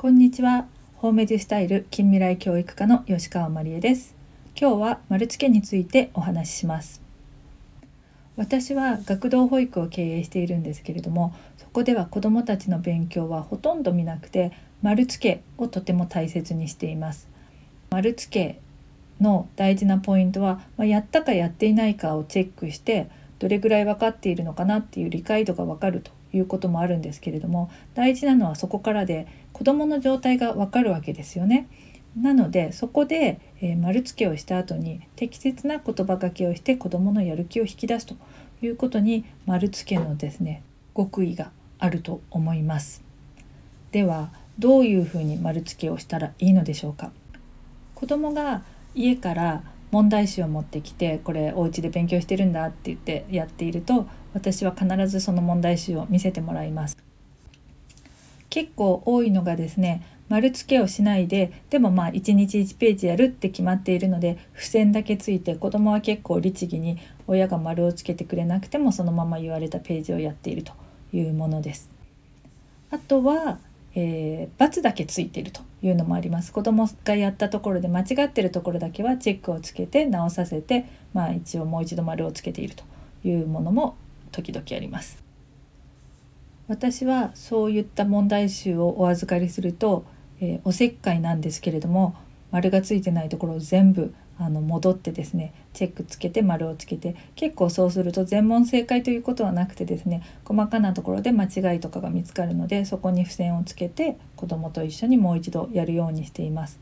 こんにちは。ホーメデスタイル近未来教育科の吉川真理恵です。今日は丸付けについてお話しします。私は学童保育を経営しているんですけれども、そこでは子どもたちの勉強はほとんど見なくて、丸付けをとても大切にしています。丸付けの大事なポイントは、まあ、やったかやっていないかをチェックしてどれぐらい分かっているのかなっていう理解度が分かるということもあるんですけれども大事なのはそこからで子どもの状態がわかるわけですよね。なのでそこで、えー、丸付けをした後に適切な言葉がけをして子どものやる気を引き出すということに丸付けのですね極意があると思います。ではどういうふうに丸付けをしたらいいのでしょうか子どが家から問題集を持ってきてこれお家で勉強してるんだって言ってやっていると私は必ずその問題集を見せてもらいます結構多いのがですね丸付けをしないででもまあ1日1ページやるって決まっているので付箋だけついて子供は結構律儀に親が丸をつけてくれなくてもそのまま言われたページをやっているというものです。あとはえー、×だけついているというのもあります。子供がやったところで間違ってるところだけはチェックをつけて直させて、まあ、一応もう一度丸をつけているというものも時々あります。私はそういった問題集をお預かりすると、えー、おせっかいなんですけれども丸がついてないところを全部あの戻ってですねチェックつけて丸をつけて結構そうすると全問正解ということはなくてですね細かなところで間違いとかが見つかるのでそこに付箋をつけて子どもと一緒にもう一度やるようにしています。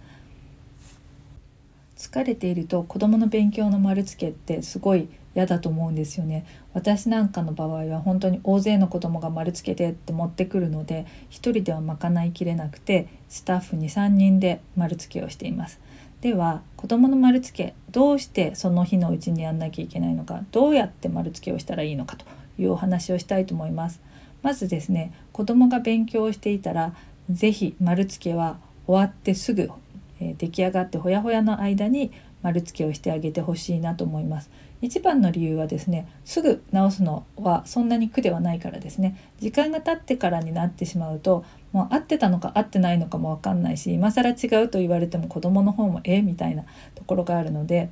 疲れていると子どもの勉強の丸つけってすごい嫌だと思うんですよね私なんかの場合は本当に大勢の子供が丸つけてって持ってくるので1人では賄いきれなくてスタッフ23人で丸つけをしていますでは子どもの丸つけどうしてその日のうちにやんなきゃいけないのかどうやって丸つけをしたらいいのかというお話をしたいと思います。まずですね子どもが勉強をしていたら是非丸つけは終わってすぐ、えー、出来上がってほやほやの間に丸付けをしてあげてほしいなと思います。一番の理由はですねすぐ直すのはそんなに苦ではないからですね。時間が経ってからになってしまうともう合ってたのか合ってないのかも分かんないし今更違うと言われても子どもの方もえみたいなところがあるので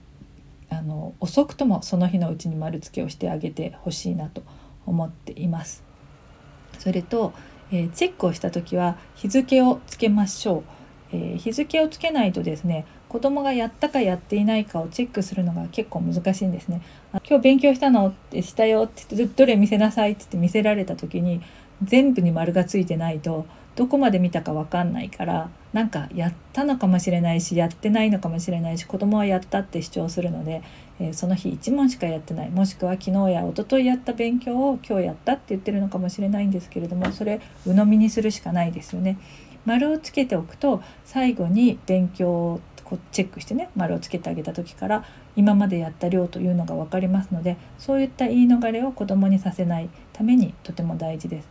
あの遅くともその日のうちに丸付けをしてあげてほしいなと思っています。それと、えー、チェックをした時は日付をつけましょう。えー、日付をつけないとですね子供がやったかやっていないかをチェックするのが結構難しいんですね。今日勉強したの？ってしたよって言ってどれ見せなさいって言って見せられた時に全部に丸がついてないとどこまで見たか分かんないからなんかやったのかもしれないしやってないのかもしれないし子供はやったって主張するので、えー、その日1問しかやってないもしくは昨日や一昨日やった勉強を今日やったって言ってるのかもしれないんですけれどもそれ鵜呑みにするしかないですよね。丸をつけておくと最後に勉強をこチェックしてね丸をつけてあげた時から今までやった量というのが分かりますのでそういった言い逃れを子どもにさせないためにとても大事です。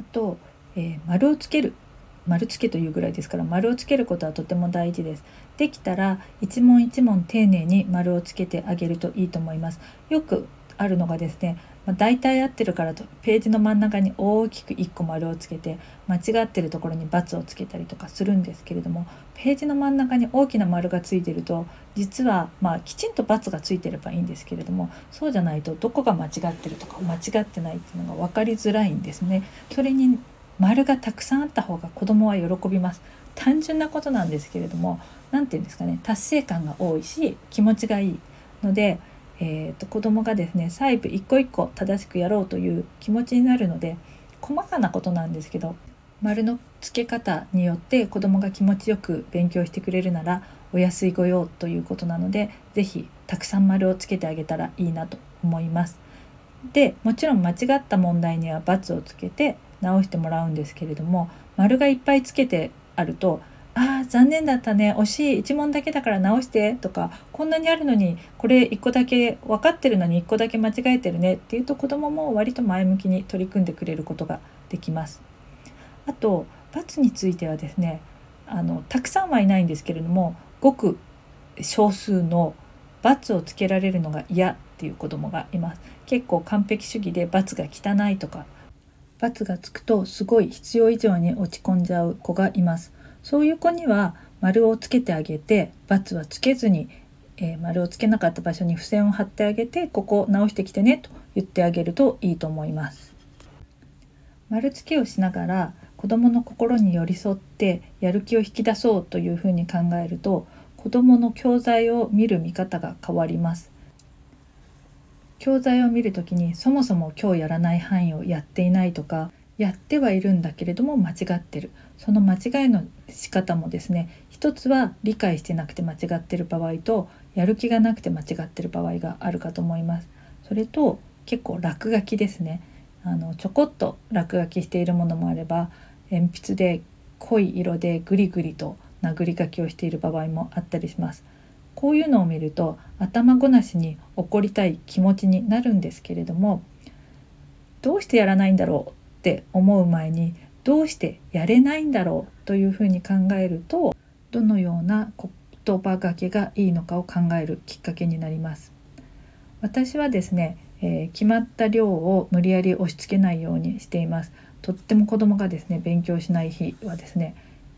あと、えー、丸をつける丸つけというぐらいですから丸をつけることはとても大事です。できたら一問一問丁寧に丸をつけてあげるといいと思います。よくあるのがですねまあ、大体合ってるからとページの真ん中に大きく1個丸をつけて間違ってるところに×をつけたりとかするんですけれどもページの真ん中に大きな丸がついてると実はまあきちんと×がついてればいいんですけれどもそうじゃないとどこが間違ってるとか間違ってないっていうのが分かりづらいんですね。それに丸がたくさんあった方が子供は喜びます。単純なことなんですけれども何て言うんですかね達成感が多いし気持ちがいいのでえーと、子供がですね細部一個一個正しくやろうという気持ちになるので細かなことなんですけど丸の付け方によって子供が気持ちよく勉強してくれるならお安い御用ということなので是非たくさん丸をつけてあげたらいいなと思います。でもちろん間違った問題には×をつけて直してもらうんですけれども丸がいっぱいつけてあるとああ残念だったね惜しい1問だけだから直してとかこんなにあるのにこれ1個だけ分かってるのに1個だけ間違えてるねっていうと子どもも割と前向きに取り組んでくれることができます。あと罰についてはですねあのたくさんはいないんですけれどもごく少数の罰をつけられるのが嫌っていう子どもがいます。結構完璧主義で罰が汚いとか罰がつくとすごい必要以上に落ち込んじゃう子がいます。そういう子には丸をつけてあげて×はつけずに、えー、丸をつけなかった場所に付箋を貼ってあげてここ直してきてねと言ってあげるといいと思います。丸付けをしながら子どもの心に寄り添ってやる気を引き出そうというふうに考えると子どもの教材を見る見方が変わります。教材を見る時にそもそも今日やらない範囲をやっていないとかやってはいるんだけれども間違ってる。その間違いの仕方もですね一つは理解してなくて間違ってる場合とやる気がなくて間違ってる場合があるかと思います。それと結構落書きですね。あのちょこっと落書きしているものもあれば鉛筆で濃い色でグリグリと殴り書きをしている場合もあったりします。こういうのを見ると頭ごなしに怒りたい気持ちになるんですけれどもどうしてやらないんだろうって思う前にどうしてやれないんだろうというふうに考えるとどのような言葉がけがいいのかを考えるきっかけになります。私はですね、えー、決まった量を無理やり押し付けないようにしています。とっても子供がですね勉強しない日はですね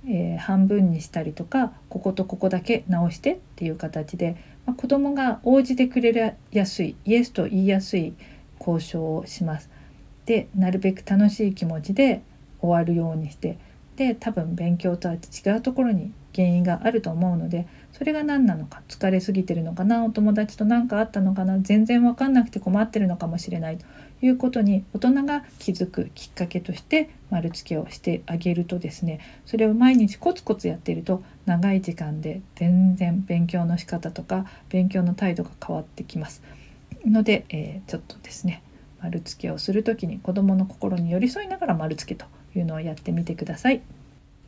えー、半分にしたりとかこことここだけ直してっていう形で、まあ、子どもが応じてくれやすいイエスと言いやすい交渉をします。でなるべく楽しい気持ちで終わるようにしてで多分勉強とは違うところに原因があると思うのでそれが何なのか疲れすぎてるのかなお友達と何かあったのかな全然分かんなくて困ってるのかもしれないということに大人が気づくきっかけとして丸付けをしてあげるとですねそれを毎日コツコツやってると長い時間で全然勉強の仕方とか勉強の態度が変わってきますので、えー、ちょっとですね丸付けをする時に子どもの心に寄り添いながら丸付けというのをやってみてください。